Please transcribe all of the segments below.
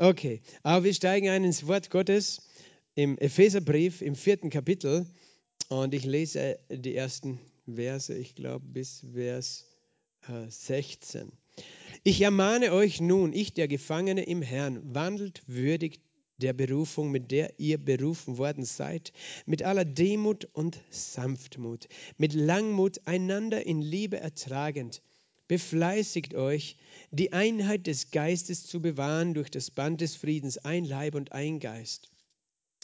Okay, aber wir steigen ein ins Wort Gottes im Epheserbrief im vierten Kapitel und ich lese die ersten Verse, ich glaube bis Vers 16. Äh, ich ermahne euch nun, ich der Gefangene im Herrn, wandelt würdig der Berufung, mit der ihr berufen worden seid, mit aller Demut und Sanftmut, mit Langmut einander in Liebe ertragend. Befleißigt euch, die Einheit des Geistes zu bewahren durch das Band des Friedens, ein Leib und ein Geist,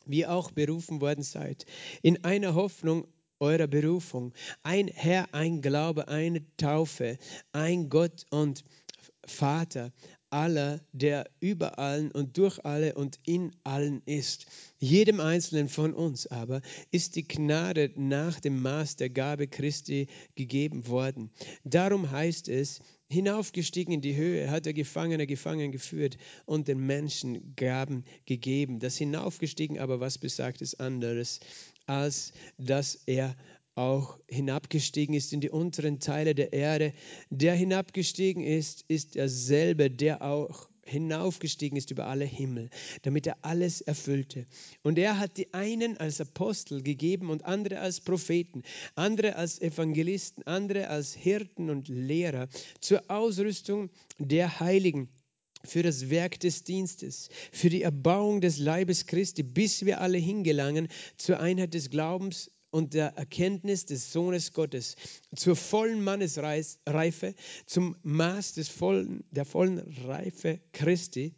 wie ihr auch berufen worden seid, in einer Hoffnung eurer Berufung, ein Herr, ein Glaube, eine Taufe, ein Gott und Vater aller, der über allen und durch alle und in allen ist. Jedem Einzelnen von uns aber ist die Gnade nach dem Maß der Gabe Christi gegeben worden. Darum heißt es, hinaufgestiegen in die Höhe, hat der Gefangene gefangen geführt und den Menschen Gaben gegeben. Das hinaufgestiegen aber, was besagt ist anderes, als dass er auch hinabgestiegen ist in die unteren Teile der Erde. Der hinabgestiegen ist, ist derselbe, der auch hinaufgestiegen ist über alle Himmel, damit er alles erfüllte. Und er hat die einen als Apostel gegeben und andere als Propheten, andere als Evangelisten, andere als Hirten und Lehrer zur Ausrüstung der Heiligen für das Werk des Dienstes, für die Erbauung des Leibes Christi, bis wir alle hingelangen zur Einheit des Glaubens und der Erkenntnis des Sohnes Gottes zur vollen Mannesreife, zum Maß des vollen, der vollen Reife Christi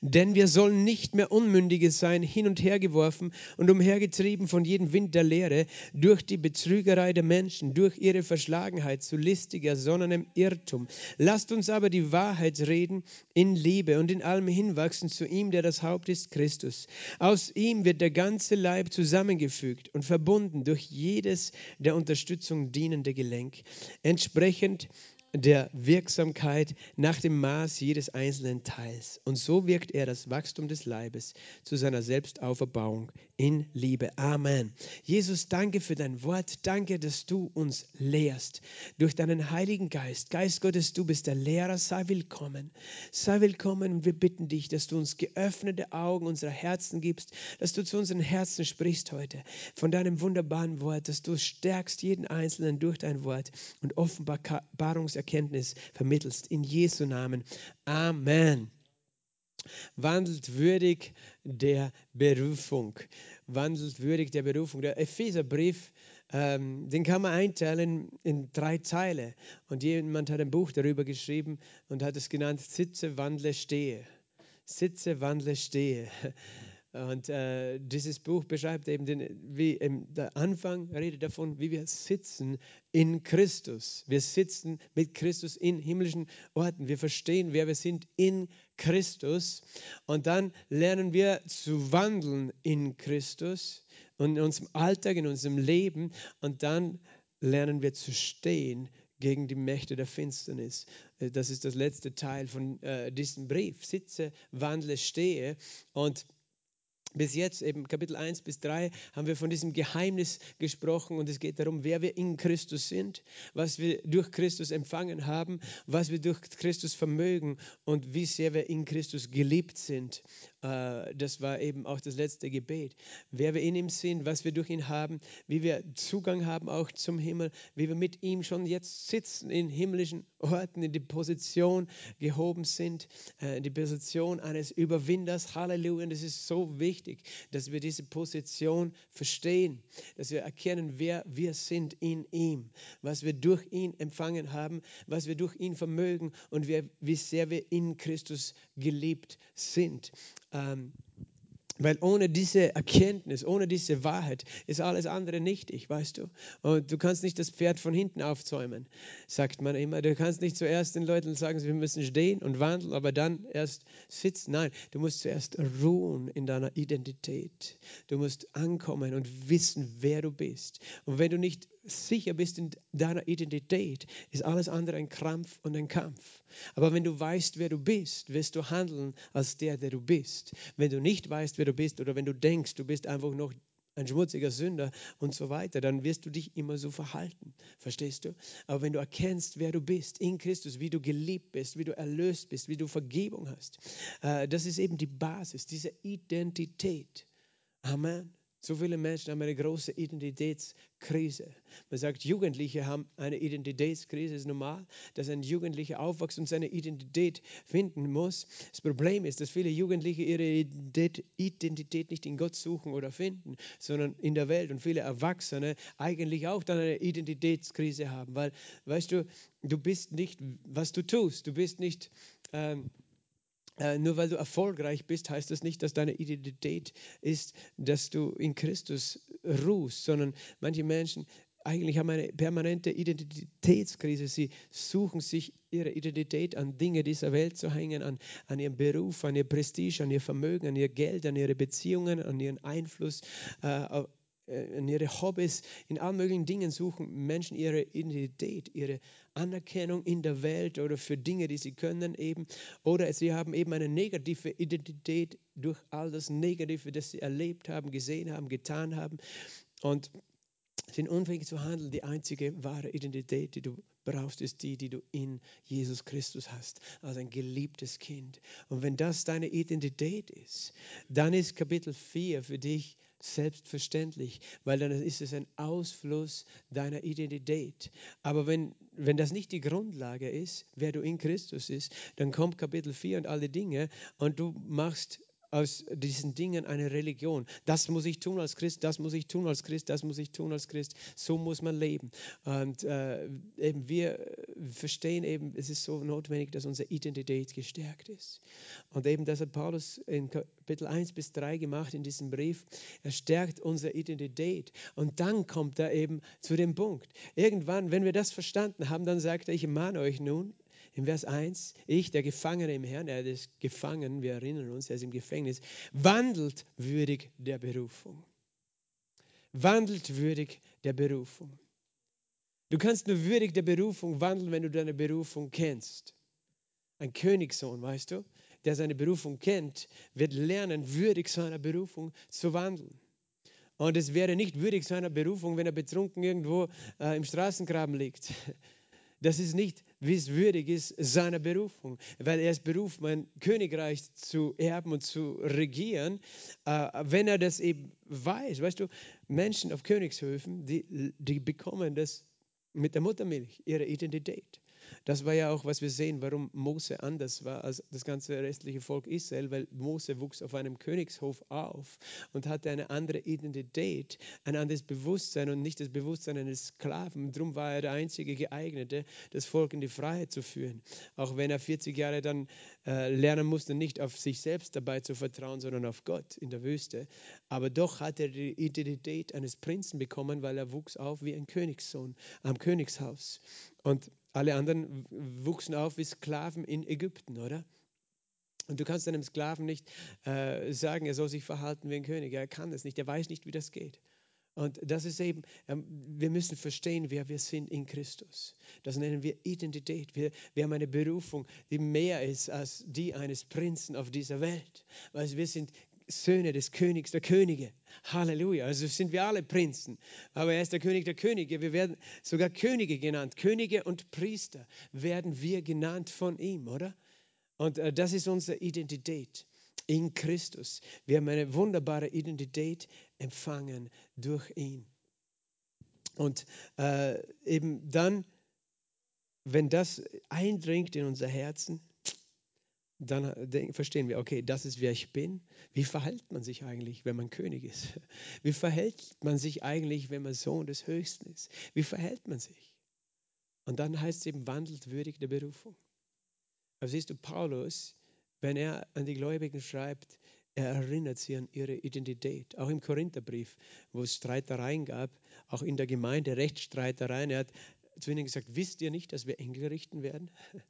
denn wir sollen nicht mehr Unmündige sein, hin und her geworfen und umhergetrieben von jedem Wind der Lehre, durch die Betrügerei der Menschen, durch ihre Verschlagenheit zu listiger, sonnenem Irrtum. Lasst uns aber die Wahrheit reden in Liebe und in allem hinwachsen zu ihm, der das Haupt ist, Christus. Aus ihm wird der ganze Leib zusammengefügt und verbunden durch jedes der Unterstützung dienende Gelenk, entsprechend der Wirksamkeit nach dem Maß jedes einzelnen Teils. Und so wirkt er das Wachstum des Leibes zu seiner Selbstauferbauung in Liebe. Amen. Jesus, danke für dein Wort. Danke, dass du uns lehrst durch deinen Heiligen Geist. Geist Gottes, du bist der Lehrer. Sei willkommen. Sei willkommen und wir bitten dich, dass du uns geöffnete Augen unserer Herzen gibst, dass du zu unseren Herzen sprichst heute von deinem wunderbaren Wort, dass du stärkst jeden Einzelnen durch dein Wort und Offenbarungserkenntnis Erkenntnis vermittelst. In Jesu Namen. Amen. Wandelt würdig der Berufung. Wandelt würdig der Berufung. Der Epheserbrief, ähm, den kann man einteilen in drei Teile. Und jemand hat ein Buch darüber geschrieben und hat es genannt: Sitze, wandle, stehe. Sitze, wandle, stehe. Und äh, dieses Buch beschreibt eben, den, wie der Anfang redet davon, wie wir sitzen in Christus. Wir sitzen mit Christus in himmlischen Orten. Wir verstehen, wer wir sind in Christus. Und dann lernen wir zu wandeln in Christus und in unserem Alltag, in unserem Leben. Und dann lernen wir zu stehen gegen die Mächte der Finsternis. Äh, das ist das letzte Teil von äh, diesem Brief. Sitze, wandle, stehe. Und bis jetzt, eben Kapitel 1 bis 3, haben wir von diesem Geheimnis gesprochen und es geht darum, wer wir in Christus sind, was wir durch Christus empfangen haben, was wir durch Christus vermögen und wie sehr wir in Christus geliebt sind. Äh, das war eben auch das letzte Gebet. Wer wir in ihm sind, was wir durch ihn haben, wie wir Zugang haben auch zum Himmel, wie wir mit ihm schon jetzt sitzen in himmlischen Orten, in die Position gehoben sind, äh, in die Position eines Überwinders. Halleluja. Es ist so wichtig, dass wir diese Position verstehen, dass wir erkennen, wer wir sind in ihm, was wir durch ihn empfangen haben, was wir durch ihn vermögen und wie sehr wir in Christus geliebt sind. Ähm, weil ohne diese Erkenntnis, ohne diese Wahrheit ist alles andere nichtig, weißt du? Und du kannst nicht das Pferd von hinten aufzäumen, sagt man immer. Du kannst nicht zuerst den Leuten sagen, wir müssen stehen und wandeln, aber dann erst sitzen. Nein, du musst zuerst ruhen in deiner Identität. Du musst ankommen und wissen, wer du bist. Und wenn du nicht sicher bist in deiner Identität, ist alles andere ein Krampf und ein Kampf. Aber wenn du weißt, wer du bist, wirst du handeln als der, der du bist. Wenn du nicht weißt, wer du bist oder wenn du denkst, du bist einfach noch ein schmutziger Sünder und so weiter, dann wirst du dich immer so verhalten. Verstehst du? Aber wenn du erkennst, wer du bist in Christus, wie du geliebt bist, wie du erlöst bist, wie du Vergebung hast, äh, das ist eben die Basis, diese Identität. Amen. So viele Menschen haben eine große Identitätskrise. Man sagt, Jugendliche haben eine Identitätskrise. Es ist normal, dass ein Jugendlicher aufwächst und seine Identität finden muss. Das Problem ist, dass viele Jugendliche ihre Identität nicht in Gott suchen oder finden, sondern in der Welt. Und viele Erwachsene eigentlich auch dann eine Identitätskrise haben. Weil, weißt du, du bist nicht, was du tust. Du bist nicht. Ähm, äh, nur weil du erfolgreich bist, heißt das nicht, dass deine Identität ist, dass du in Christus ruhst, sondern manche Menschen eigentlich haben eine permanente Identitätskrise. Sie suchen sich ihre Identität an Dinge dieser Welt zu hängen, an, an ihren Beruf, an ihr Prestige, an ihr Vermögen, an ihr Geld, an ihre Beziehungen, an ihren Einfluss, äh, in ihre Hobbys, in allen möglichen Dingen suchen Menschen ihre Identität, ihre Anerkennung in der Welt oder für Dinge, die sie können eben. Oder sie haben eben eine negative Identität durch all das Negative, das sie erlebt haben, gesehen haben, getan haben und sind unfähig zu handeln. Die einzige wahre Identität, die du brauchst, ist die, die du in Jesus Christus hast, als ein geliebtes Kind. Und wenn das deine Identität ist, dann ist Kapitel 4 für dich selbstverständlich, weil dann ist es ein Ausfluss deiner Identität. Aber wenn, wenn das nicht die Grundlage ist, wer du in Christus ist, dann kommt Kapitel 4 und alle Dinge und du machst aus diesen Dingen eine Religion. Das muss ich tun als Christ, das muss ich tun als Christ, das muss ich tun als Christ. So muss man leben. Und äh, eben wir verstehen eben, es ist so notwendig, dass unsere Identität gestärkt ist. Und eben das hat Paulus in Kapitel 1 bis 3 gemacht in diesem Brief. Er stärkt unsere Identität. Und dann kommt er eben zu dem Punkt. Irgendwann, wenn wir das verstanden haben, dann sagt er, ich mahne euch nun, in Vers 1, ich, der Gefangene im Herrn, er ist gefangen, wir erinnern uns, er ist im Gefängnis, wandelt würdig der Berufung. Wandelt würdig der Berufung. Du kannst nur würdig der Berufung wandeln, wenn du deine Berufung kennst. Ein Königssohn, weißt du, der seine Berufung kennt, wird lernen, würdig seiner Berufung zu wandeln. Und es wäre nicht würdig seiner Berufung, wenn er betrunken irgendwo äh, im Straßengraben liegt. Das ist nicht, wie es würdig ist, seiner Berufung, weil er ist berufen, ein Königreich zu erben und zu regieren, äh, wenn er das eben weiß. Weißt du, Menschen auf Königshöfen, die, die bekommen das mit der Muttermilch, ihre Identität. Das war ja auch, was wir sehen, warum Mose anders war als das ganze restliche Volk Israel, weil Mose wuchs auf einem Königshof auf und hatte eine andere Identität, ein anderes Bewusstsein und nicht das Bewusstsein eines Sklaven. Darum war er der einzige geeignete, das Volk in die Freiheit zu führen. Auch wenn er 40 Jahre dann äh, lernen musste, nicht auf sich selbst dabei zu vertrauen, sondern auf Gott in der Wüste. Aber doch hat er die Identität eines Prinzen bekommen, weil er wuchs auf wie ein Königssohn am Königshaus. Und alle anderen wuchsen auf wie Sklaven in Ägypten, oder? Und du kannst einem Sklaven nicht äh, sagen, er soll sich verhalten wie ein König. Er kann das nicht. Er weiß nicht, wie das geht. Und das ist eben, ähm, wir müssen verstehen, wer wir sind in Christus. Das nennen wir Identität. Wir, wir haben eine Berufung, die mehr ist als die eines Prinzen auf dieser Welt. Weil wir sind Söhne des Königs der Könige. Halleluja. Also sind wir alle Prinzen. Aber er ist der König der Könige. Wir werden sogar Könige genannt. Könige und Priester werden wir genannt von ihm, oder? Und äh, das ist unsere Identität in Christus. Wir haben eine wunderbare Identität empfangen durch ihn. Und äh, eben dann, wenn das eindringt in unser Herzen, dann verstehen wir, okay, das ist wer ich bin. Wie verhält man sich eigentlich, wenn man König ist? Wie verhält man sich eigentlich, wenn man Sohn des Höchsten ist? Wie verhält man sich? Und dann heißt es eben, wandelt würdig der Berufung. Aber siehst du, Paulus, wenn er an die Gläubigen schreibt, er erinnert sie an ihre Identität. Auch im Korintherbrief, wo es Streitereien gab, auch in der Gemeinde Rechtsstreitereien. Er hat zu ihnen gesagt, wisst ihr nicht, dass wir Engel richten werden?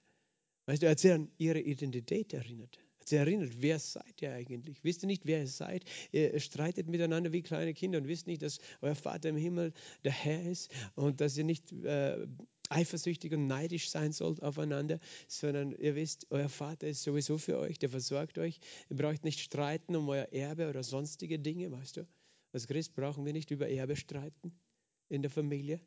Weißt du, er hat sie an ihre Identität erinnert. Er sie erinnert, wer seid ihr eigentlich? Wisst ihr nicht, wer ihr seid? Ihr streitet miteinander wie kleine Kinder und wisst nicht, dass euer Vater im Himmel der Herr ist und dass ihr nicht äh, eifersüchtig und neidisch sein sollt aufeinander, sondern ihr wisst, euer Vater ist sowieso für euch, der versorgt euch. Ihr braucht nicht streiten um euer Erbe oder sonstige Dinge, weißt du? Als Christ brauchen wir nicht über Erbe streiten in der Familie.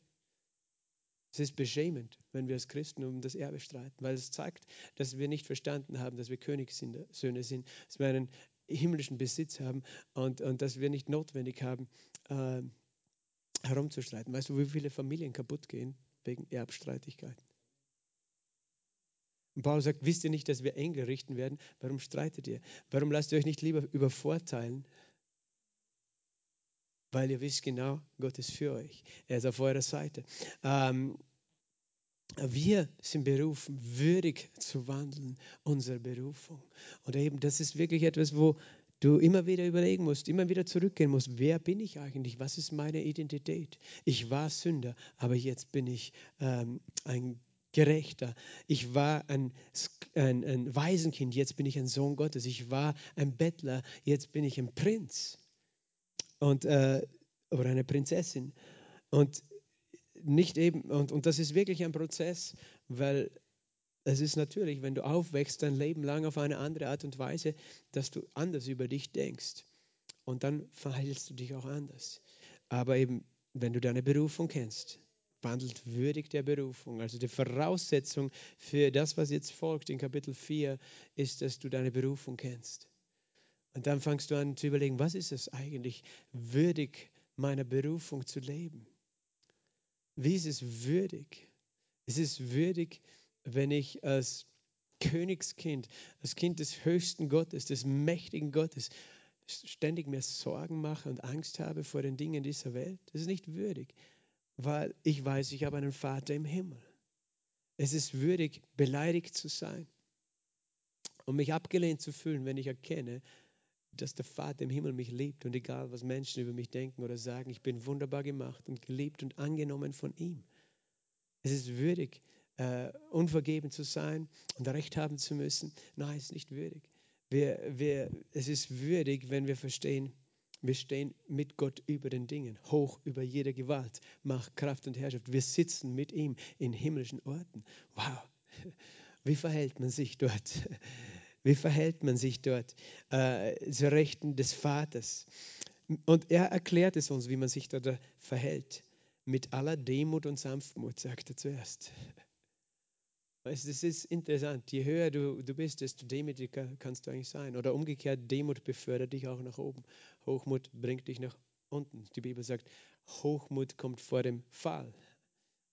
Es ist beschämend, wenn wir als Christen um das Erbe streiten, weil es zeigt, dass wir nicht verstanden haben, dass wir Königssöhne sind, dass wir einen himmlischen Besitz haben und, und dass wir nicht notwendig haben, äh, herumzustreiten. Weißt du, wie viele Familien kaputt gehen wegen Erbstreitigkeiten? Und Paulus sagt, wisst ihr nicht, dass wir Engel richten werden? Warum streitet ihr? Warum lasst ihr euch nicht lieber übervorteilen? Weil ihr wisst genau, Gott ist für euch. Er ist auf eurer Seite. Ähm, wir sind berufen, würdig zu wandeln, unsere Berufung. Und eben, das ist wirklich etwas, wo du immer wieder überlegen musst, immer wieder zurückgehen musst, wer bin ich eigentlich? Was ist meine Identität? Ich war Sünder, aber jetzt bin ich ähm, ein Gerechter. Ich war ein, ein, ein Waisenkind, jetzt bin ich ein Sohn Gottes. Ich war ein Bettler, jetzt bin ich ein Prinz und, äh, oder eine Prinzessin. Und nicht eben, und, und das ist wirklich ein Prozess, weil es ist natürlich, wenn du aufwächst dein Leben lang auf eine andere Art und Weise, dass du anders über dich denkst. Und dann verhältst du dich auch anders. Aber eben, wenn du deine Berufung kennst, wandelt würdig der Berufung. Also die Voraussetzung für das, was jetzt folgt in Kapitel 4, ist, dass du deine Berufung kennst. Und dann fangst du an zu überlegen, was ist es eigentlich, würdig meiner Berufung zu leben? Wie ist es würdig? Es ist würdig, wenn ich als Königskind, als Kind des höchsten Gottes, des mächtigen Gottes, ständig mir Sorgen mache und Angst habe vor den Dingen dieser Welt. Das ist nicht würdig weil ich weiß, ich habe einen Vater im Himmel. Es ist würdig, beleidigt zu sein und mich abgelehnt zu fühlen, wenn ich erkenne, dass der Vater im Himmel mich liebt und egal, was Menschen über mich denken oder sagen, ich bin wunderbar gemacht und geliebt und angenommen von ihm. Es ist würdig, uh, unvergeben zu sein und Recht haben zu müssen. Nein, es ist nicht würdig. Wir, wir, es ist würdig, wenn wir verstehen, wir stehen mit Gott über den Dingen, hoch über jede Gewalt, Macht, Kraft und Herrschaft. Wir sitzen mit ihm in himmlischen Orten. Wow, wie verhält man sich dort? Wie verhält man sich dort äh, zur Rechten des Vaters? Und er erklärt es uns, wie man sich dort verhält. Mit aller Demut und Sanftmut, sagt er zuerst. Es ist interessant, je höher du, du bist, desto demütiger kannst du eigentlich sein. Oder umgekehrt, Demut befördert dich auch nach oben. Hochmut bringt dich nach unten. Die Bibel sagt, Hochmut kommt vor dem Fall.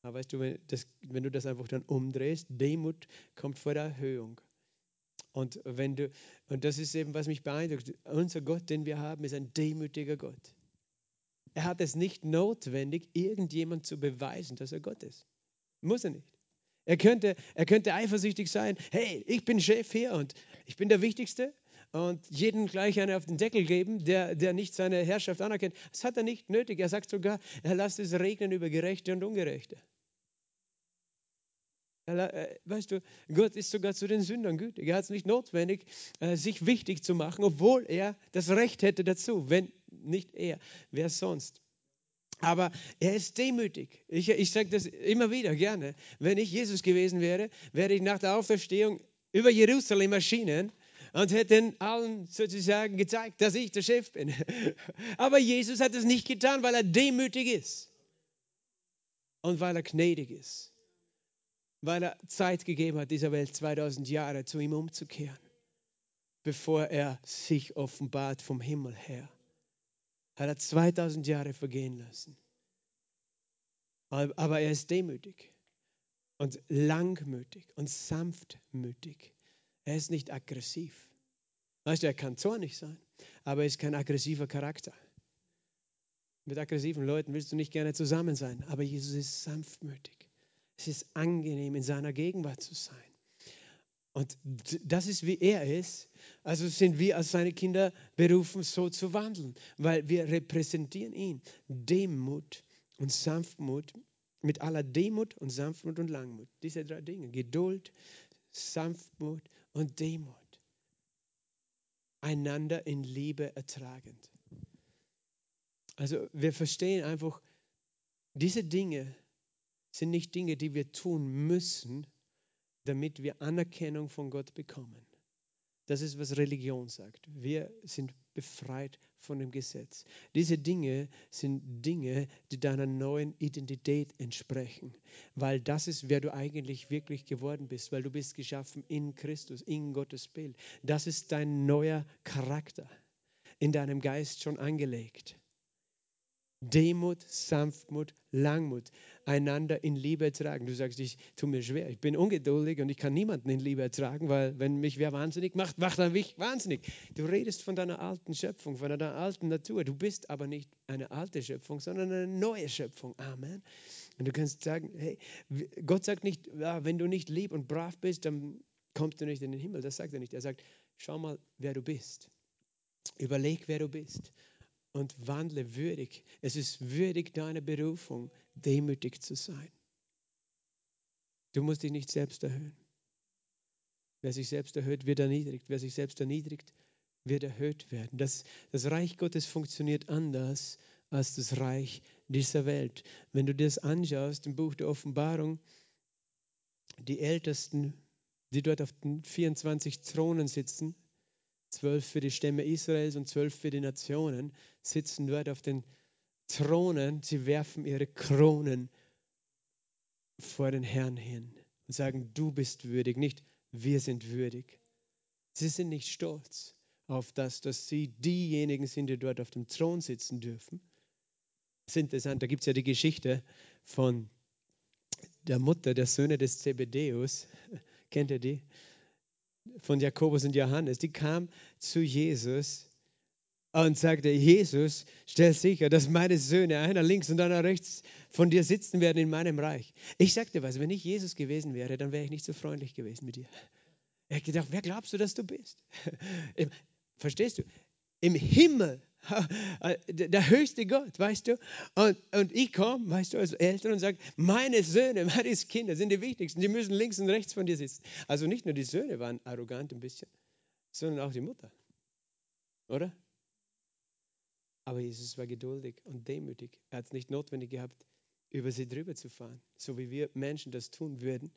Aber weißt du, wenn, das, wenn du das einfach dann umdrehst, Demut kommt vor der Erhöhung. Und, wenn du, und das ist eben, was mich beeindruckt. Unser Gott, den wir haben, ist ein demütiger Gott. Er hat es nicht notwendig, irgendjemand zu beweisen, dass er Gott ist. Muss er nicht. Er könnte, er könnte eifersüchtig sein, hey, ich bin Chef hier und ich bin der Wichtigste und jeden gleich einen auf den Deckel geben, der, der nicht seine Herrschaft anerkennt. Das hat er nicht nötig. Er sagt sogar, er lässt es regnen über Gerechte und Ungerechte. Äh, weißt du, Gott ist sogar zu den Sündern gütig. Er hat es nicht notwendig, äh, sich wichtig zu machen, obwohl er das Recht hätte dazu. Wenn nicht er, wer sonst? Aber er ist demütig. Ich, ich sage das immer wieder gerne. Wenn ich Jesus gewesen wäre, wäre ich nach der Auferstehung über Jerusalem erschienen und hätte allen sozusagen gezeigt, dass ich der Chef bin. Aber Jesus hat es nicht getan, weil er demütig ist und weil er gnädig ist, weil er Zeit gegeben hat, dieser Welt 2000 Jahre zu ihm umzukehren, bevor er sich offenbart vom Himmel her hat er 2000 Jahre vergehen lassen. Aber er ist demütig und langmütig und sanftmütig. Er ist nicht aggressiv. Weißt du, er kann zornig sein, aber er ist kein aggressiver Charakter. Mit aggressiven Leuten willst du nicht gerne zusammen sein, aber Jesus ist sanftmütig. Es ist angenehm, in seiner Gegenwart zu sein. Und das ist, wie er ist. Also sind wir als seine Kinder berufen, so zu wandeln, weil wir repräsentieren ihn. Demut und Sanftmut, mit aller Demut und Sanftmut und Langmut. Diese drei Dinge, Geduld, Sanftmut und Demut. Einander in Liebe ertragend. Also wir verstehen einfach, diese Dinge sind nicht Dinge, die wir tun müssen, damit wir Anerkennung von Gott bekommen. Das ist, was Religion sagt. Wir sind befreit von dem Gesetz. Diese Dinge sind Dinge, die deiner neuen Identität entsprechen, weil das ist, wer du eigentlich wirklich geworden bist, weil du bist geschaffen in Christus, in Gottes Bild. Das ist dein neuer Charakter, in deinem Geist schon angelegt. Demut, Sanftmut, Langmut, einander in Liebe ertragen. Du sagst, ich tue mir schwer, ich bin ungeduldig und ich kann niemanden in Liebe ertragen, weil wenn mich wer wahnsinnig macht, macht er mich wahnsinnig. Du redest von deiner alten Schöpfung, von deiner alten Natur. Du bist aber nicht eine alte Schöpfung, sondern eine neue Schöpfung. Amen. Und du kannst sagen, hey, Gott sagt nicht, wenn du nicht lieb und brav bist, dann kommst du nicht in den Himmel. Das sagt er nicht. Er sagt, schau mal, wer du bist. Überleg, wer du bist und wandle würdig. Es ist würdig deiner Berufung, demütig zu sein. Du musst dich nicht selbst erhöhen. Wer sich selbst erhöht, wird erniedrigt. Wer sich selbst erniedrigt, wird erhöht werden. Das, das Reich Gottes funktioniert anders als das Reich dieser Welt. Wenn du das anschaust im Buch der Offenbarung, die Ältesten, die dort auf den 24 Thronen sitzen, zwölf für die Stämme Israels und zwölf für die Nationen, sitzen dort auf den Thronen. Sie werfen ihre Kronen vor den Herrn hin und sagen, du bist würdig, nicht wir sind würdig. Sie sind nicht stolz auf das, dass sie diejenigen sind, die dort auf dem Thron sitzen dürfen. Das ist interessant, da gibt es ja die Geschichte von der Mutter der Söhne des Zebedeus. Kennt ihr die? Von Jakobus und Johannes, die kam zu Jesus und sagte, Jesus, stell sicher, dass meine Söhne, einer links und einer rechts, von dir sitzen werden in meinem Reich. Ich sagte was, wenn ich Jesus gewesen wäre, dann wäre ich nicht so freundlich gewesen mit dir. Er hat gedacht, wer glaubst du, dass du bist? Verstehst du? Im Himmel der höchste Gott, weißt du? Und, und ich komme, weißt du, als Eltern und sage, meine Söhne, meine Kinder sind die wichtigsten, die müssen links und rechts von dir sitzen. Also nicht nur die Söhne waren arrogant ein bisschen, sondern auch die Mutter. Oder? Aber Jesus war geduldig und demütig. Er hat es nicht notwendig gehabt, über sie drüber zu fahren, so wie wir Menschen das tun würden.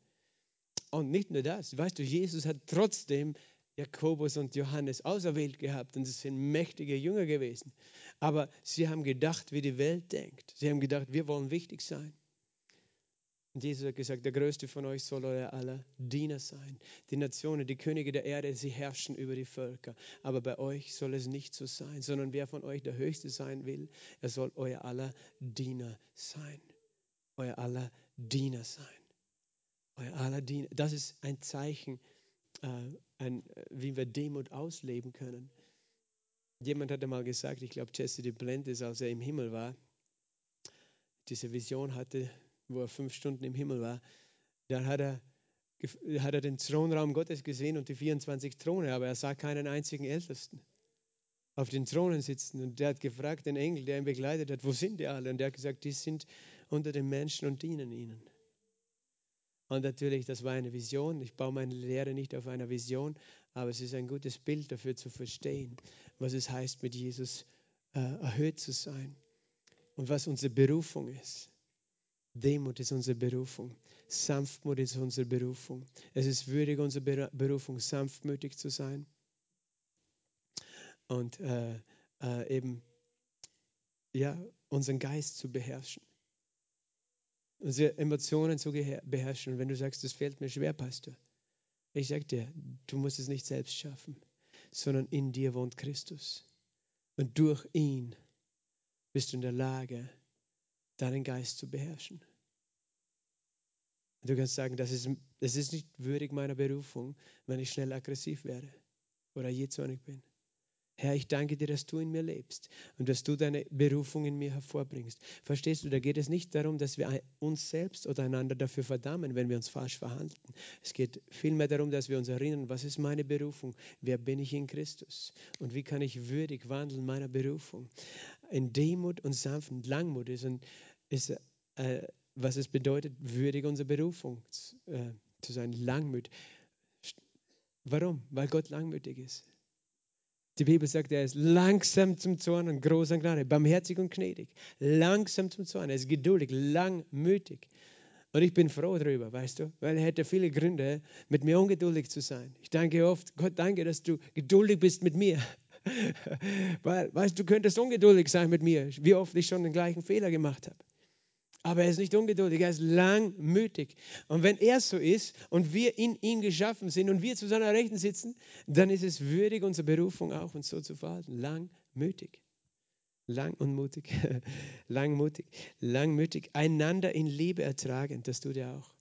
Und nicht nur das, weißt du, Jesus hat trotzdem Jakobus und Johannes auserwählt gehabt und sie sind mächtige Jünger gewesen. Aber sie haben gedacht, wie die Welt denkt. Sie haben gedacht, wir wollen wichtig sein. Und Jesus hat gesagt, der Größte von euch soll euer aller Diener sein. Die Nationen, die Könige der Erde, sie herrschen über die Völker. Aber bei euch soll es nicht so sein, sondern wer von euch der Höchste sein will, er soll euer aller Diener sein. Euer aller Diener sein. Euer aller Diener. Das ist ein Zeichen äh, ein, wie wir Demut ausleben können. Jemand hatte mal gesagt, ich glaube, Jesse de Blendes, als er im Himmel war, diese Vision hatte, wo er fünf Stunden im Himmel war, dann hat er, hat er den Thronraum Gottes gesehen und die 24 Throne, aber er sah keinen einzigen Ältesten auf den Thronen sitzen. Und der hat gefragt, den Engel, der ihn begleitet hat, wo sind die alle? Und der hat gesagt, die sind unter den Menschen und dienen ihnen. Und natürlich, das war eine Vision. Ich baue meine Lehre nicht auf einer Vision, aber es ist ein gutes Bild dafür zu verstehen, was es heißt, mit Jesus äh, erhöht zu sein und was unsere Berufung ist. Demut ist unsere Berufung. Sanftmut ist unsere Berufung. Es ist würdig unsere Berufung, sanftmütig zu sein und äh, äh, eben ja, unseren Geist zu beherrschen unsere Emotionen zu beherrschen. Und wenn du sagst, das fällt mir schwer, Pastor, ich sage dir, du musst es nicht selbst schaffen, sondern in dir wohnt Christus. Und durch ihn bist du in der Lage, deinen Geist zu beherrschen. Du kannst sagen, das ist, das ist nicht würdig meiner Berufung, wenn ich schnell aggressiv werde oder jähzornig bin. Herr, ich danke dir, dass du in mir lebst und dass du deine Berufung in mir hervorbringst. Verstehst du, da geht es nicht darum, dass wir uns selbst oder einander dafür verdammen, wenn wir uns falsch verhalten. Es geht vielmehr darum, dass wir uns erinnern, was ist meine Berufung? Wer bin ich in Christus? Und wie kann ich würdig wandeln meiner Berufung? In Demut und Sanft Langmut ist, ein, ist äh, was es bedeutet, würdig unserer Berufung äh, zu sein. Langmut. Warum? Weil Gott langmütig ist. Die Bibel sagt, er ist langsam zum Zorn und groß an Gnade, barmherzig und gnädig. Langsam zum Zorn, er ist geduldig, langmütig. Und ich bin froh darüber, weißt du, weil er hätte viele Gründe, mit mir ungeduldig zu sein. Ich danke oft, Gott danke, dass du geduldig bist mit mir. weil, weißt du, du könntest ungeduldig sein mit mir, wie oft ich schon den gleichen Fehler gemacht habe. Aber er ist nicht ungeduldig, er ist langmütig. Und wenn er so ist und wir in ihm geschaffen sind und wir zu seiner Rechten sitzen, dann ist es würdig, unsere Berufung auch uns so zu verhalten. Langmütig. Lang und mutig. Langmutig. Langmütig. Einander in Liebe ertragen. Das tut er auch.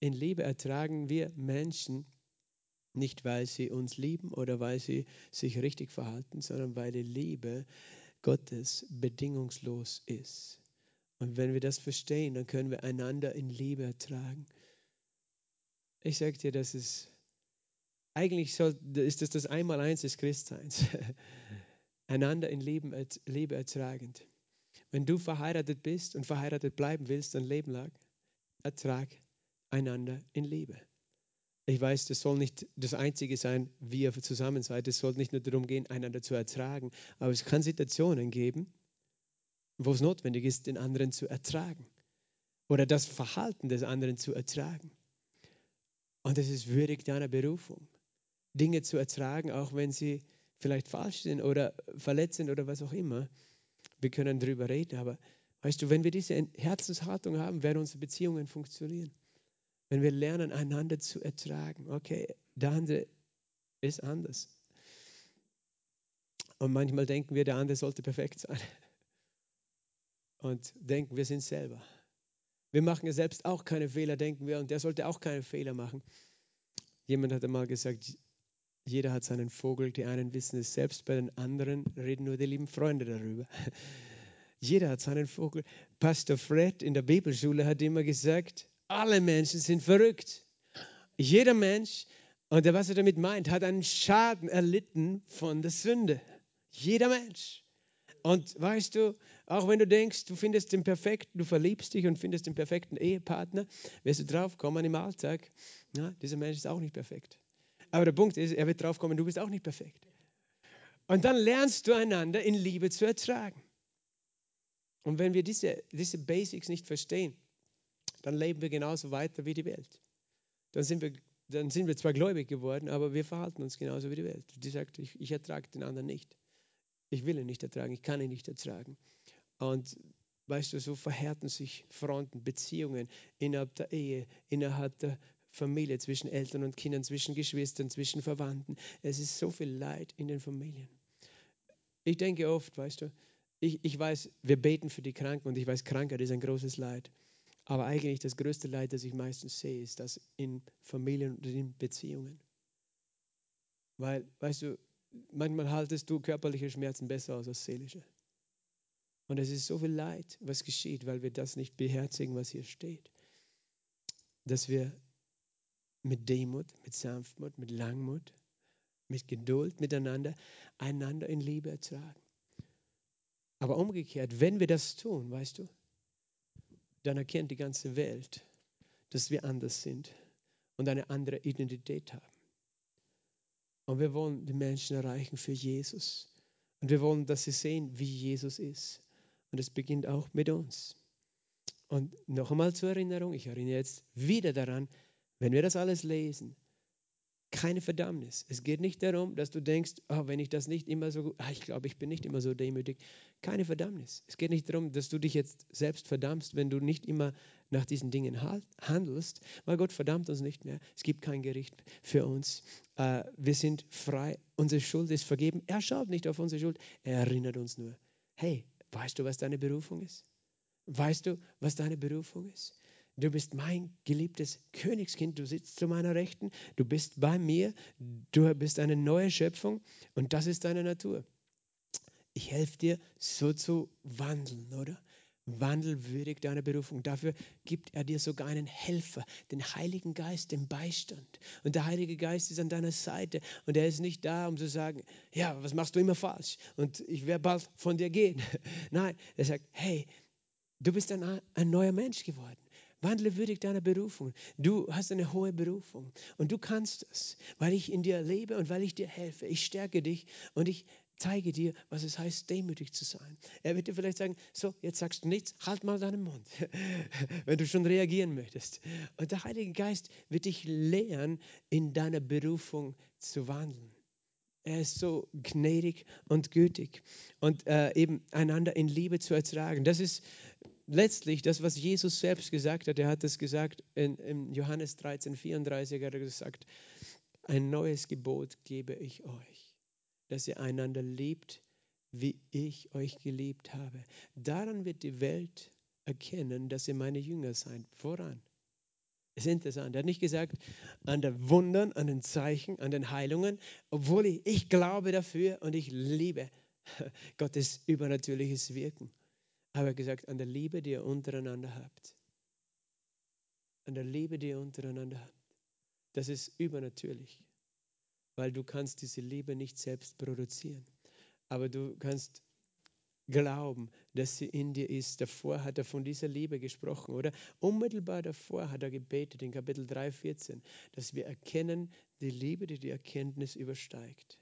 In Liebe ertragen wir Menschen nicht, weil sie uns lieben oder weil sie sich richtig verhalten, sondern weil die Liebe Gottes bedingungslos ist. Und wenn wir das verstehen, dann können wir einander in Liebe ertragen. Ich sage dir, das ist, eigentlich soll, ist das das Einmaleins des Christseins. einander in Liebe, Liebe ertragend. Wenn du verheiratet bist und verheiratet bleiben willst, ein Leben lang, ertrag einander in Liebe. Ich weiß, das soll nicht das Einzige sein, wie ihr zusammen seid. Es soll nicht nur darum gehen, einander zu ertragen, aber es kann Situationen geben, wo es notwendig ist, den anderen zu ertragen oder das Verhalten des anderen zu ertragen. Und es ist würdig deiner Berufung, Dinge zu ertragen, auch wenn sie vielleicht falsch sind oder verletzt sind oder was auch immer. Wir können darüber reden, aber weißt du, wenn wir diese Herzenshaltung haben, werden unsere Beziehungen funktionieren. Wenn wir lernen, einander zu ertragen, okay, der andere ist anders. Und manchmal denken wir, der andere sollte perfekt sein und denken, wir sind selber. Wir machen ja selbst auch keine Fehler, denken wir, und der sollte auch keine Fehler machen. Jemand hat einmal gesagt, jeder hat seinen Vogel, die einen wissen es selbst, bei den anderen reden nur die lieben Freunde darüber. Jeder hat seinen Vogel. Pastor Fred in der Bibelschule hat immer gesagt, alle Menschen sind verrückt. Jeder Mensch, und was er damit meint, hat einen Schaden erlitten von der Sünde. Jeder Mensch. Und weißt du, auch wenn du denkst, du findest den perfekten, du verliebst dich und findest den perfekten Ehepartner, wirst du draufkommen im Alltag, ja, dieser Mensch ist auch nicht perfekt. Aber der Punkt ist, er wird draufkommen, du bist auch nicht perfekt. Und dann lernst du einander in Liebe zu ertragen. Und wenn wir diese, diese Basics nicht verstehen, dann leben wir genauso weiter wie die Welt. Dann sind wir, dann sind wir zwar gläubig geworden, aber wir verhalten uns genauso wie die Welt. Die sagt, ich, ich ertrage den anderen nicht. Ich will ihn nicht ertragen, ich kann ihn nicht ertragen. Und weißt du, so verhärten sich Fronten, Beziehungen innerhalb der Ehe, innerhalb der Familie, zwischen Eltern und Kindern, zwischen Geschwistern, zwischen Verwandten. Es ist so viel Leid in den Familien. Ich denke oft, weißt du, ich, ich weiß, wir beten für die Kranken und ich weiß, Krankheit ist ein großes Leid. Aber eigentlich das größte Leid, das ich meistens sehe, ist das in Familien und in Beziehungen. Weil, weißt du, manchmal haltest du körperliche Schmerzen besser aus als seelische. Und es ist so viel Leid, was geschieht, weil wir das nicht beherzigen, was hier steht. Dass wir mit Demut, mit Sanftmut, mit Langmut, mit Geduld miteinander einander in Liebe ertragen. Aber umgekehrt, wenn wir das tun, weißt du, dann erkennt die ganze Welt, dass wir anders sind und eine andere Identität haben. Und wir wollen die Menschen erreichen für Jesus. Und wir wollen, dass sie sehen, wie Jesus ist. Und es beginnt auch mit uns. Und noch einmal zur Erinnerung, ich erinnere jetzt wieder daran, wenn wir das alles lesen, keine Verdammnis. Es geht nicht darum, dass du denkst, oh, wenn ich das nicht immer so, ah, ich glaube, ich bin nicht immer so demütig. Keine Verdammnis. Es geht nicht darum, dass du dich jetzt selbst verdammst, wenn du nicht immer nach diesen Dingen handelst, weil Gott verdammt uns nicht mehr. Es gibt kein Gericht für uns. Äh, wir sind frei. Unsere Schuld ist vergeben. Er schaut nicht auf unsere Schuld. Er erinnert uns nur. Hey, weißt du, was deine Berufung ist? Weißt du, was deine Berufung ist? Du bist mein geliebtes Königskind, du sitzt zu meiner Rechten, du bist bei mir, du bist eine neue Schöpfung und das ist deine Natur. Ich helfe dir, so zu wandeln, oder? Wandelwürdig deiner Berufung. Dafür gibt er dir sogar einen Helfer, den Heiligen Geist, den Beistand. Und der Heilige Geist ist an deiner Seite und er ist nicht da, um zu sagen, ja, was machst du immer falsch und ich werde bald von dir gehen. Nein, er sagt, hey, du bist ein, ein neuer Mensch geworden. Wandle würdig deiner Berufung. Du hast eine hohe Berufung und du kannst es, weil ich in dir lebe und weil ich dir helfe. Ich stärke dich und ich zeige dir, was es heißt, demütig zu sein. Er wird dir vielleicht sagen, so, jetzt sagst du nichts, halt mal deinen Mund, wenn du schon reagieren möchtest. Und der Heilige Geist wird dich lehren, in deiner Berufung zu wandeln. Er ist so gnädig und gütig und äh, eben einander in Liebe zu ertragen. Das ist letztlich das, was Jesus selbst gesagt hat. Er hat es gesagt in, in Johannes 13, 34, hat er gesagt, ein neues Gebot gebe ich euch, dass ihr einander liebt, wie ich euch geliebt habe. Daran wird die Welt erkennen, dass ihr meine Jünger seid. Voran. Es ist interessant. Er hat nicht gesagt, an den Wundern, an den Zeichen, an den Heilungen, obwohl ich, ich glaube dafür und ich liebe Gottes übernatürliches Wirken. Aber er gesagt, an der Liebe, die ihr untereinander habt. An der Liebe, die ihr untereinander habt. Das ist übernatürlich, weil du kannst diese Liebe nicht selbst produzieren. Aber du kannst glauben, dass sie in dir ist. Davor hat er von dieser Liebe gesprochen, oder? Unmittelbar davor hat er gebetet in Kapitel 3, 14, dass wir erkennen, die Liebe, die die Erkenntnis übersteigt,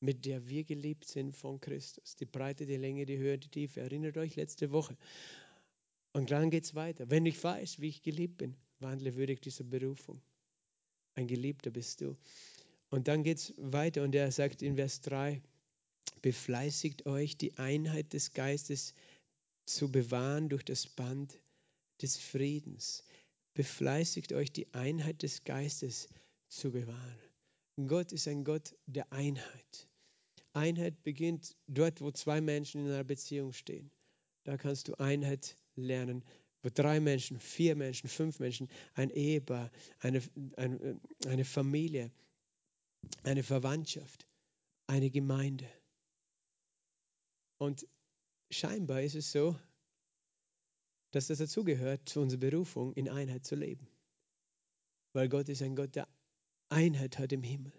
mit der wir geliebt sind von Christus. Die Breite, die Länge, die Höhe, die Tiefe. Erinnert euch letzte Woche. Und dann geht es weiter. Wenn ich weiß, wie ich geliebt bin, wandle würdig dieser Berufung. Ein Geliebter bist du. Und dann geht es weiter und er sagt in Vers 3, befleißigt euch, die Einheit des Geistes zu bewahren durch das Band des Friedens. Befleißigt euch, die Einheit des Geistes zu bewahren. Gott ist ein Gott der Einheit. Einheit beginnt dort, wo zwei Menschen in einer Beziehung stehen. Da kannst du Einheit lernen. Wo drei Menschen, vier Menschen, fünf Menschen, ein Ehepaar, eine, eine, eine Familie, eine Verwandtschaft, eine Gemeinde. Und scheinbar ist es so, dass das dazugehört, zu unserer Berufung, in Einheit zu leben. Weil Gott ist ein Gott, der Einheit hat im Himmel.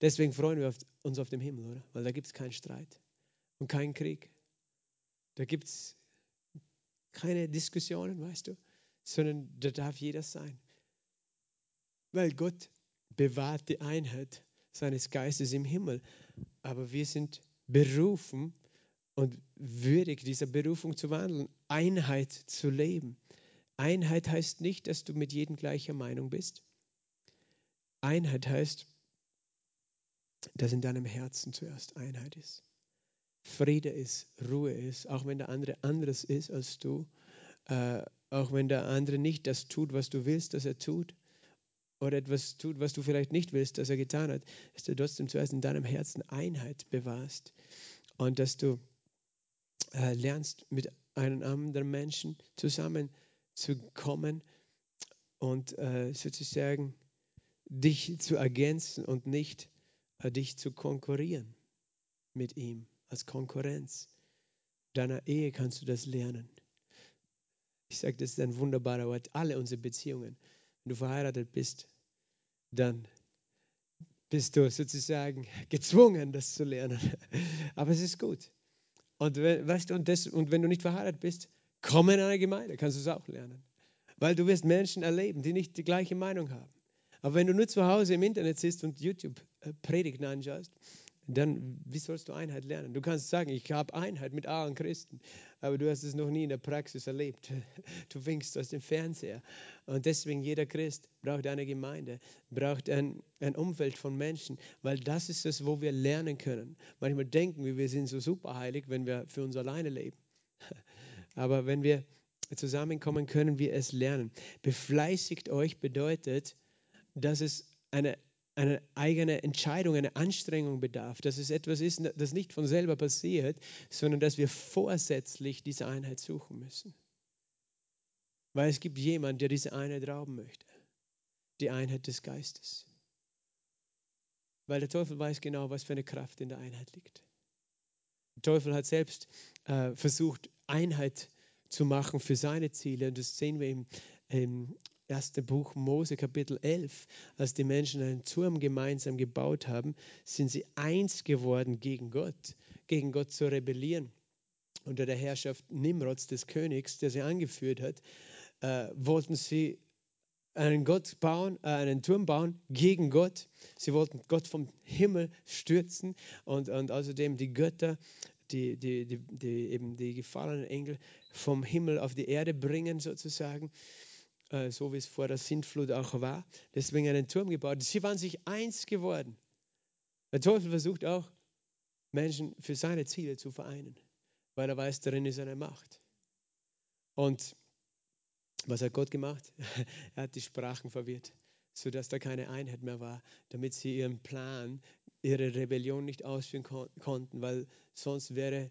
Deswegen freuen wir uns auf dem Himmel, oder? Weil da gibt es keinen Streit und keinen Krieg. Da gibt es keine Diskussionen, weißt du, sondern da darf jeder sein. Weil Gott bewahrt die Einheit seines Geistes im Himmel. Aber wir sind berufen, und würdig dieser Berufung zu wandeln, Einheit zu leben. Einheit heißt nicht, dass du mit jedem gleicher Meinung bist. Einheit heißt, dass in deinem Herzen zuerst Einheit ist. Friede ist, Ruhe ist, auch wenn der andere anderes ist als du, äh, auch wenn der andere nicht das tut, was du willst, dass er tut, oder etwas tut, was du vielleicht nicht willst, dass er getan hat, dass du trotzdem zuerst in deinem Herzen Einheit bewahrst und dass du äh, lernst, mit einem anderen Menschen zusammenzukommen und äh, sozusagen dich zu ergänzen und nicht äh, dich zu konkurrieren mit ihm als Konkurrenz. Deiner Ehe kannst du das lernen. Ich sage, das ist ein wunderbarer Wort. Alle unsere Beziehungen. Wenn du verheiratet bist, dann bist du sozusagen gezwungen, das zu lernen. Aber es ist gut. Und, weißt du, und, das, und wenn du nicht verheiratet bist, komm in eine Gemeinde, kannst du es auch lernen. Weil du wirst Menschen erleben, die nicht die gleiche Meinung haben. Aber wenn du nur zu Hause im Internet sitzt und YouTube-Predigten äh, anschaust, dann wie sollst du Einheit lernen? Du kannst sagen, ich habe Einheit mit allen Christen, aber du hast es noch nie in der Praxis erlebt. Du winkst aus dem Fernseher. Und deswegen jeder Christ braucht eine Gemeinde, braucht ein, ein Umfeld von Menschen, weil das ist es, wo wir lernen können. Manchmal denken wir, wir sind so superheilig, wenn wir für uns alleine leben. Aber wenn wir zusammenkommen, können wir es lernen. Befleißigt euch bedeutet, dass es eine eine eigene Entscheidung, eine Anstrengung bedarf, dass es etwas ist, das nicht von selber passiert, sondern dass wir vorsätzlich diese Einheit suchen müssen. Weil es gibt jemanden, der diese Einheit rauben möchte. Die Einheit des Geistes. Weil der Teufel weiß genau, was für eine Kraft in der Einheit liegt. Der Teufel hat selbst äh, versucht, Einheit zu machen für seine Ziele. Und das sehen wir im, im erste Buch Mose Kapitel 11, als die Menschen einen Turm gemeinsam gebaut haben, sind sie eins geworden gegen Gott, gegen Gott zu rebellieren. Unter der Herrschaft Nimrods, des Königs, der sie angeführt hat, äh, wollten sie einen Gott bauen, äh, einen Turm bauen gegen Gott. Sie wollten Gott vom Himmel stürzen und, und außerdem die Götter, die, die, die, die, eben die gefallenen Engel vom Himmel auf die Erde bringen sozusagen, äh, so wie es vor der Sintflut auch war. Deswegen einen Turm gebaut. Sie waren sich eins geworden. Der Teufel versucht auch, Menschen für seine Ziele zu vereinen, weil er weiß, darin ist eine Macht. Und was hat Gott gemacht? er hat die Sprachen verwirrt, sodass da keine Einheit mehr war, damit sie ihren Plan, ihre Rebellion nicht ausführen kon konnten, weil sonst wäre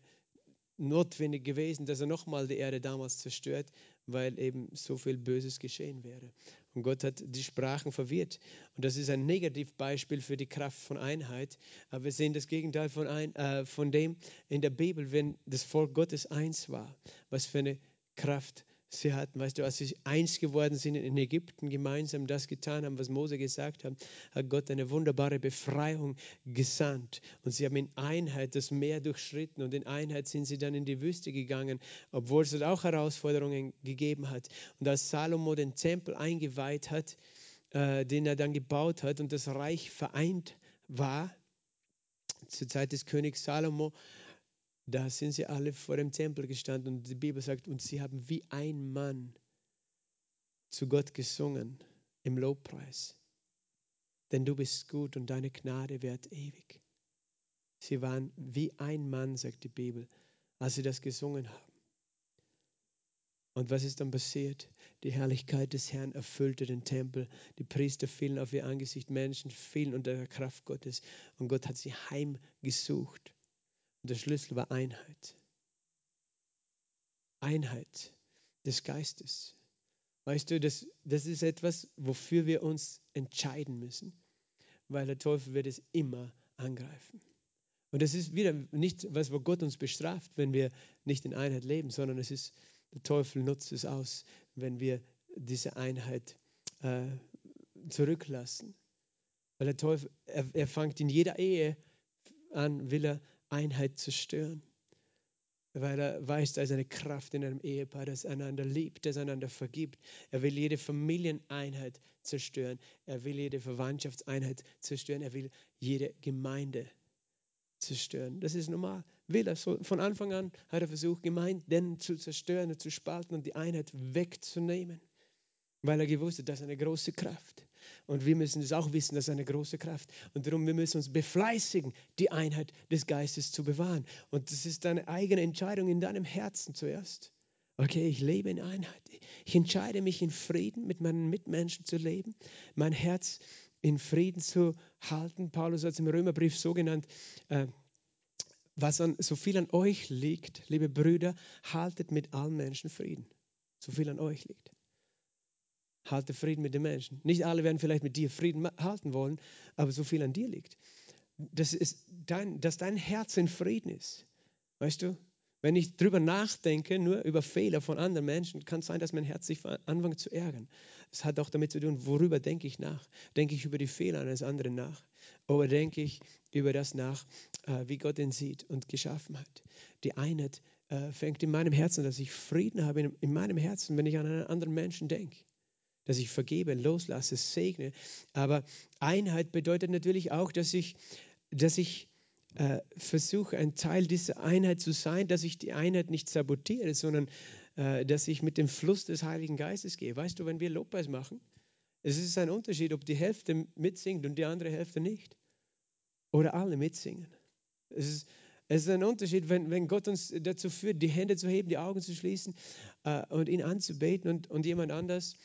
notwendig gewesen, dass er nochmal die Erde damals zerstört, weil eben so viel Böses geschehen wäre. Und Gott hat die Sprachen verwirrt. Und das ist ein Negativbeispiel für die Kraft von Einheit. Aber wir sehen das Gegenteil von, ein, äh, von dem in der Bibel, wenn das Volk Gottes eins war. Was für eine Kraft sie hatten. Weißt du, als sie eins geworden sind in Ägypten, gemeinsam das getan haben, was Mose gesagt hat, hat Gott eine wunderbare Befreiung gesandt. Und sie haben in Einheit das Meer durchschritten und in Einheit sind sie dann in die Wüste gegangen, obwohl es dort auch Herausforderungen gegeben hat. Und als Salomo den Tempel eingeweiht hat, äh, den er dann gebaut hat und das Reich vereint war, zur Zeit des Königs Salomo, da sind sie alle vor dem Tempel gestanden und die Bibel sagt, und sie haben wie ein Mann zu Gott gesungen im Lobpreis. Denn du bist gut und deine Gnade währt ewig. Sie waren wie ein Mann, sagt die Bibel, als sie das gesungen haben. Und was ist dann passiert? Die Herrlichkeit des Herrn erfüllte den Tempel. Die Priester fielen auf ihr Angesicht, Menschen fielen unter der Kraft Gottes. Und Gott hat sie heimgesucht. Und der Schlüssel war Einheit. Einheit des Geistes. Weißt du, das, das ist etwas, wofür wir uns entscheiden müssen, weil der Teufel wird es immer angreifen. Und das ist wieder nicht was, wo Gott uns bestraft, wenn wir nicht in Einheit leben, sondern es ist, der Teufel nutzt es aus, wenn wir diese Einheit äh, zurücklassen. Weil der Teufel, er, er fängt in jeder Ehe an, will er Einheit zerstören. Weil er weiß, da ist eine Kraft in einem Ehepaar, das einander liebt, das einander vergibt. Er will jede Familieneinheit zerstören. Er will jede Verwandtschaftseinheit zerstören. Er will jede Gemeinde zerstören. Das ist normal. Will er. So, von Anfang an hat er versucht, Gemeinden zu zerstören zu spalten und die Einheit wegzunehmen. Weil er gewusst hat, das ist eine große Kraft. Und wir müssen es auch wissen, das ist eine große Kraft. Und darum, wir müssen uns befleißigen, die Einheit des Geistes zu bewahren. Und das ist deine eigene Entscheidung in deinem Herzen zuerst. Okay, ich lebe in Einheit. Ich entscheide mich in Frieden mit meinen Mitmenschen zu leben, mein Herz in Frieden zu halten. Paulus hat es im Römerbrief so genannt, äh, was an, so viel an euch liegt, liebe Brüder, haltet mit allen Menschen Frieden. So viel an euch liegt halte Frieden mit den Menschen. Nicht alle werden vielleicht mit dir Frieden halten wollen, aber so viel an dir liegt. Das ist dein, dass dein Herz in Frieden ist. Weißt du, wenn ich drüber nachdenke, nur über Fehler von anderen Menschen, kann es sein, dass mein Herz sich anfängt zu ärgern. Es hat auch damit zu tun, worüber denke ich nach? Denke ich über die Fehler eines anderen nach? Oder denke ich über das nach, äh, wie Gott ihn sieht und geschaffen hat? Die Einheit äh, fängt in meinem Herzen, dass ich Frieden habe in meinem Herzen, wenn ich an einen anderen Menschen denke dass ich vergebe, loslasse, segne. Aber Einheit bedeutet natürlich auch, dass ich, dass ich äh, versuche, ein Teil dieser Einheit zu sein, dass ich die Einheit nicht sabotiere, sondern äh, dass ich mit dem Fluss des Heiligen Geistes gehe. Weißt du, wenn wir Lobpreis machen, es ist ein Unterschied, ob die Hälfte mitsingt und die andere Hälfte nicht. Oder alle mitsingen. Es ist, es ist ein Unterschied, wenn, wenn Gott uns dazu führt, die Hände zu heben, die Augen zu schließen äh, und ihn anzubeten und, und jemand anders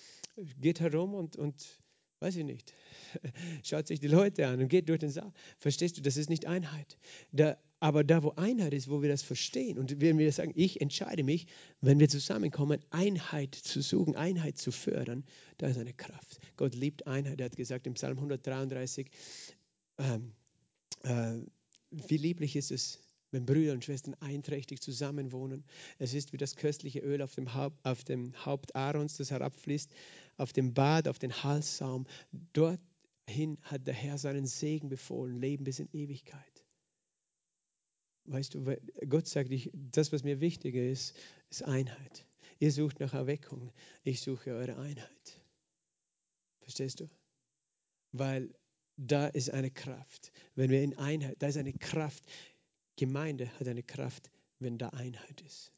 geht herum und, und weiß ich nicht, schaut sich die Leute an und geht durch den Saal. Verstehst du, das ist nicht Einheit. Da, aber da, wo Einheit ist, wo wir das verstehen und wenn wir sagen, ich entscheide mich, wenn wir zusammenkommen, Einheit zu suchen, Einheit zu fördern, da ist eine Kraft. Gott liebt Einheit. Er hat gesagt im Psalm 133, ähm, äh, wie lieblich ist es, wenn Brüder und Schwestern einträchtig zusammenwohnen. Es ist wie das köstliche Öl auf dem, Haupt, auf dem Haupt Aarons, das herabfließt, auf dem Bad, auf den Halssaum. Dorthin hat der Herr seinen Segen befohlen, Leben bis in Ewigkeit. Weißt du, Gott sagt, ich, das, was mir wichtiger ist, ist Einheit. Ihr sucht nach Erweckung, ich suche eure Einheit. Verstehst du? Weil da ist eine Kraft. Wenn wir in Einheit, da ist eine Kraft. Gemeinde hat eine Kraft, wenn da Einheit ist.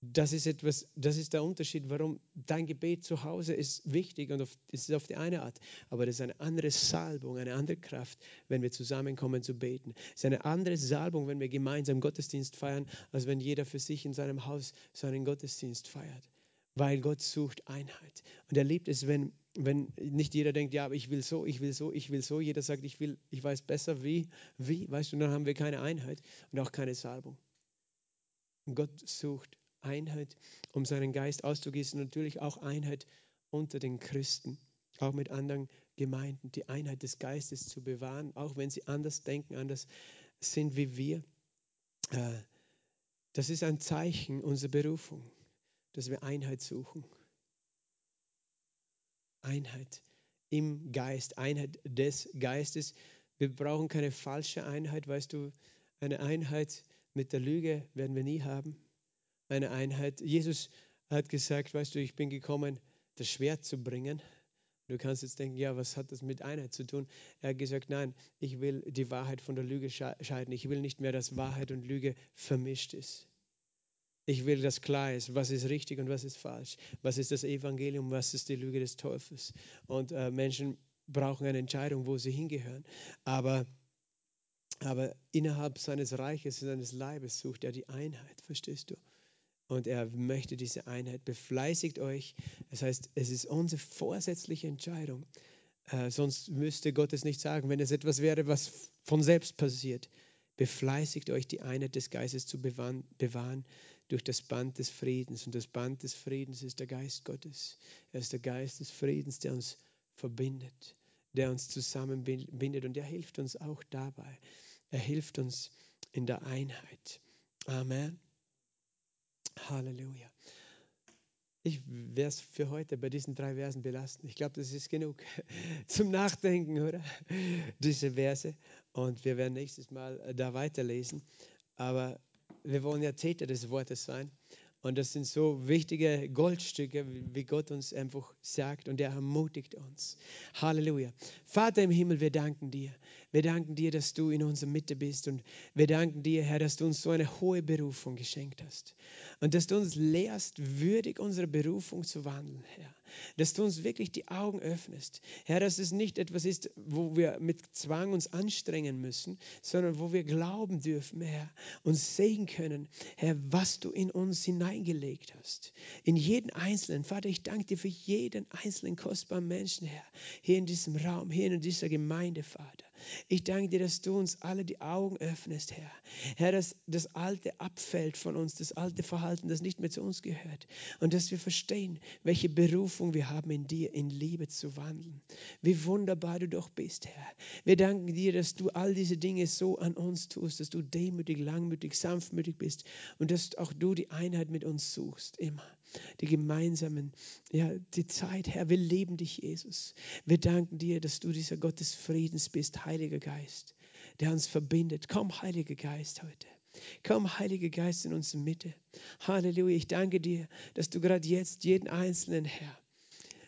Das ist etwas, das ist der Unterschied, warum dein Gebet zu Hause ist wichtig und es ist auf die eine Art, aber das ist eine andere Salbung, eine andere Kraft, wenn wir zusammenkommen zu beten. Es ist eine andere Salbung, wenn wir gemeinsam Gottesdienst feiern, als wenn jeder für sich in seinem Haus seinen Gottesdienst feiert, weil Gott sucht Einheit. Und er liebt es, wenn, wenn nicht jeder denkt, ja, aber ich will so, ich will so, ich will so. Jeder sagt, ich will, ich weiß besser wie, wie, weißt du, dann haben wir keine Einheit und auch keine Salbung. Gott sucht Einheit, um seinen Geist auszugießen. Natürlich auch Einheit unter den Christen, auch mit anderen Gemeinden, die Einheit des Geistes zu bewahren, auch wenn sie anders denken, anders sind wie wir. Äh, das ist ein Zeichen unserer Berufung, dass wir Einheit suchen. Einheit im Geist, Einheit des Geistes. Wir brauchen keine falsche Einheit, weißt du, eine Einheit mit der Lüge werden wir nie haben eine Einheit. Jesus hat gesagt, weißt du, ich bin gekommen, das Schwert zu bringen. Du kannst jetzt denken, ja, was hat das mit Einheit zu tun? Er hat gesagt, nein, ich will die Wahrheit von der Lüge scheiden. Ich will nicht mehr, dass Wahrheit und Lüge vermischt ist. Ich will, dass klar ist, was ist richtig und was ist falsch. Was ist das Evangelium, was ist die Lüge des Teufels. Und äh, Menschen brauchen eine Entscheidung, wo sie hingehören. Aber, aber innerhalb seines Reiches, seines Leibes sucht er die Einheit, verstehst du? und er möchte diese Einheit. Befleißigt euch. Das heißt, es ist unsere vorsätzliche Entscheidung. Äh, sonst müsste Gott es nicht sagen, wenn es etwas wäre, was von selbst passiert. Befleißigt euch, die Einheit des Geistes zu bewahren, bewahren durch das Band des Friedens. Und das Band des Friedens ist der Geist Gottes. Er ist der Geist des Friedens, der uns verbindet, der uns zusammenbindet und er hilft uns auch dabei. Er hilft uns in der Einheit. Amen. Halleluja. Ich werde es für heute bei diesen drei Versen belassen. Ich glaube, das ist genug zum Nachdenken, oder? Diese Verse. Und wir werden nächstes Mal äh, da weiterlesen. Aber wir wollen ja Täter des Wortes sein. Und das sind so wichtige Goldstücke, wie Gott uns einfach sagt und er ermutigt uns. Halleluja. Vater im Himmel, wir danken dir. Wir danken dir, dass du in unserer Mitte bist und wir danken dir, Herr, dass du uns so eine hohe Berufung geschenkt hast und dass du uns lehrst, würdig unsere Berufung zu wandeln, Herr. Dass du uns wirklich die Augen öffnest. Herr, dass es nicht etwas ist, wo wir mit Zwang uns anstrengen müssen, sondern wo wir glauben dürfen, Herr, und sehen können, Herr, was du in uns hineingelegt hast. In jeden Einzelnen. Vater, ich danke dir für jeden einzelnen kostbaren Menschen, Herr, hier in diesem Raum, hier in dieser Gemeinde, Vater. Ich danke dir, dass du uns alle die Augen öffnest, Herr. Herr, dass das Alte abfällt von uns, das alte Verhalten, das nicht mehr zu uns gehört. Und dass wir verstehen, welche Berufung wir haben in dir, in Liebe zu wandeln. Wie wunderbar du doch bist, Herr. Wir danken dir, dass du all diese Dinge so an uns tust, dass du demütig, langmütig, sanftmütig bist und dass auch du die Einheit mit uns suchst, immer die gemeinsamen, ja, die Zeit, Herr, wir lieben dich, Jesus. Wir danken dir, dass du dieser Gott des Friedens bist, Heiliger Geist, der uns verbindet. Komm, Heiliger Geist, heute. Komm, Heiliger Geist, in unsere Mitte. Halleluja. Ich danke dir, dass du gerade jetzt jeden Einzelnen, Herr,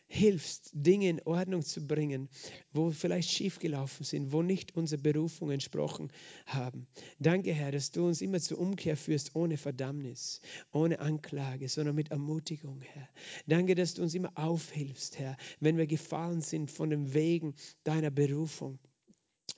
hilfst, Dinge in Ordnung zu bringen, wo vielleicht schiefgelaufen sind, wo nicht unsere Berufung entsprochen haben. Danke, Herr, dass du uns immer zur Umkehr führst, ohne Verdammnis, ohne Anklage, sondern mit Ermutigung, Herr. Danke, dass du uns immer aufhilfst, Herr, wenn wir gefallen sind von den Wegen deiner Berufung.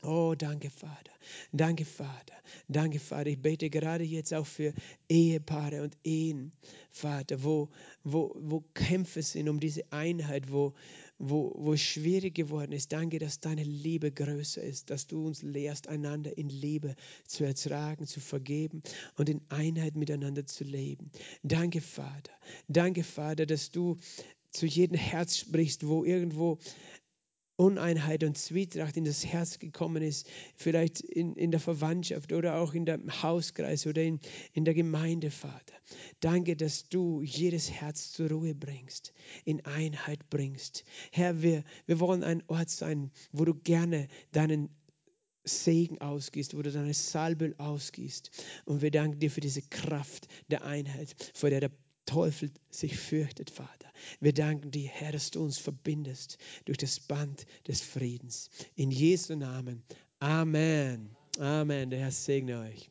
Oh, danke, Vater. Danke, Vater. Danke, Vater. Ich bete gerade jetzt auch für Ehepaare und Ehen, Vater, wo, wo, wo Kämpfe sind um diese Einheit, wo, wo, wo es schwierig geworden ist. Danke, dass deine Liebe größer ist, dass du uns lehrst, einander in Liebe zu ertragen, zu vergeben und in Einheit miteinander zu leben. Danke, Vater. Danke, Vater, dass du zu jedem Herz sprichst, wo irgendwo Uneinheit und Zwietracht in das Herz gekommen ist, vielleicht in, in der Verwandtschaft oder auch in dem Hauskreis oder in, in der Gemeinde, Vater. Danke, dass du jedes Herz zur Ruhe bringst, in Einheit bringst. Herr, wir, wir wollen ein Ort sein, wo du gerne deinen Segen ausgießt, wo du deine Salbel ausgießt. Und wir danken dir für diese Kraft der Einheit, vor der der Teufel sich fürchtet, Vater. Wir danken dir, Herr, dass du uns verbindest durch das Band des Friedens. In Jesu Namen. Amen. Amen. Der Herr segne euch.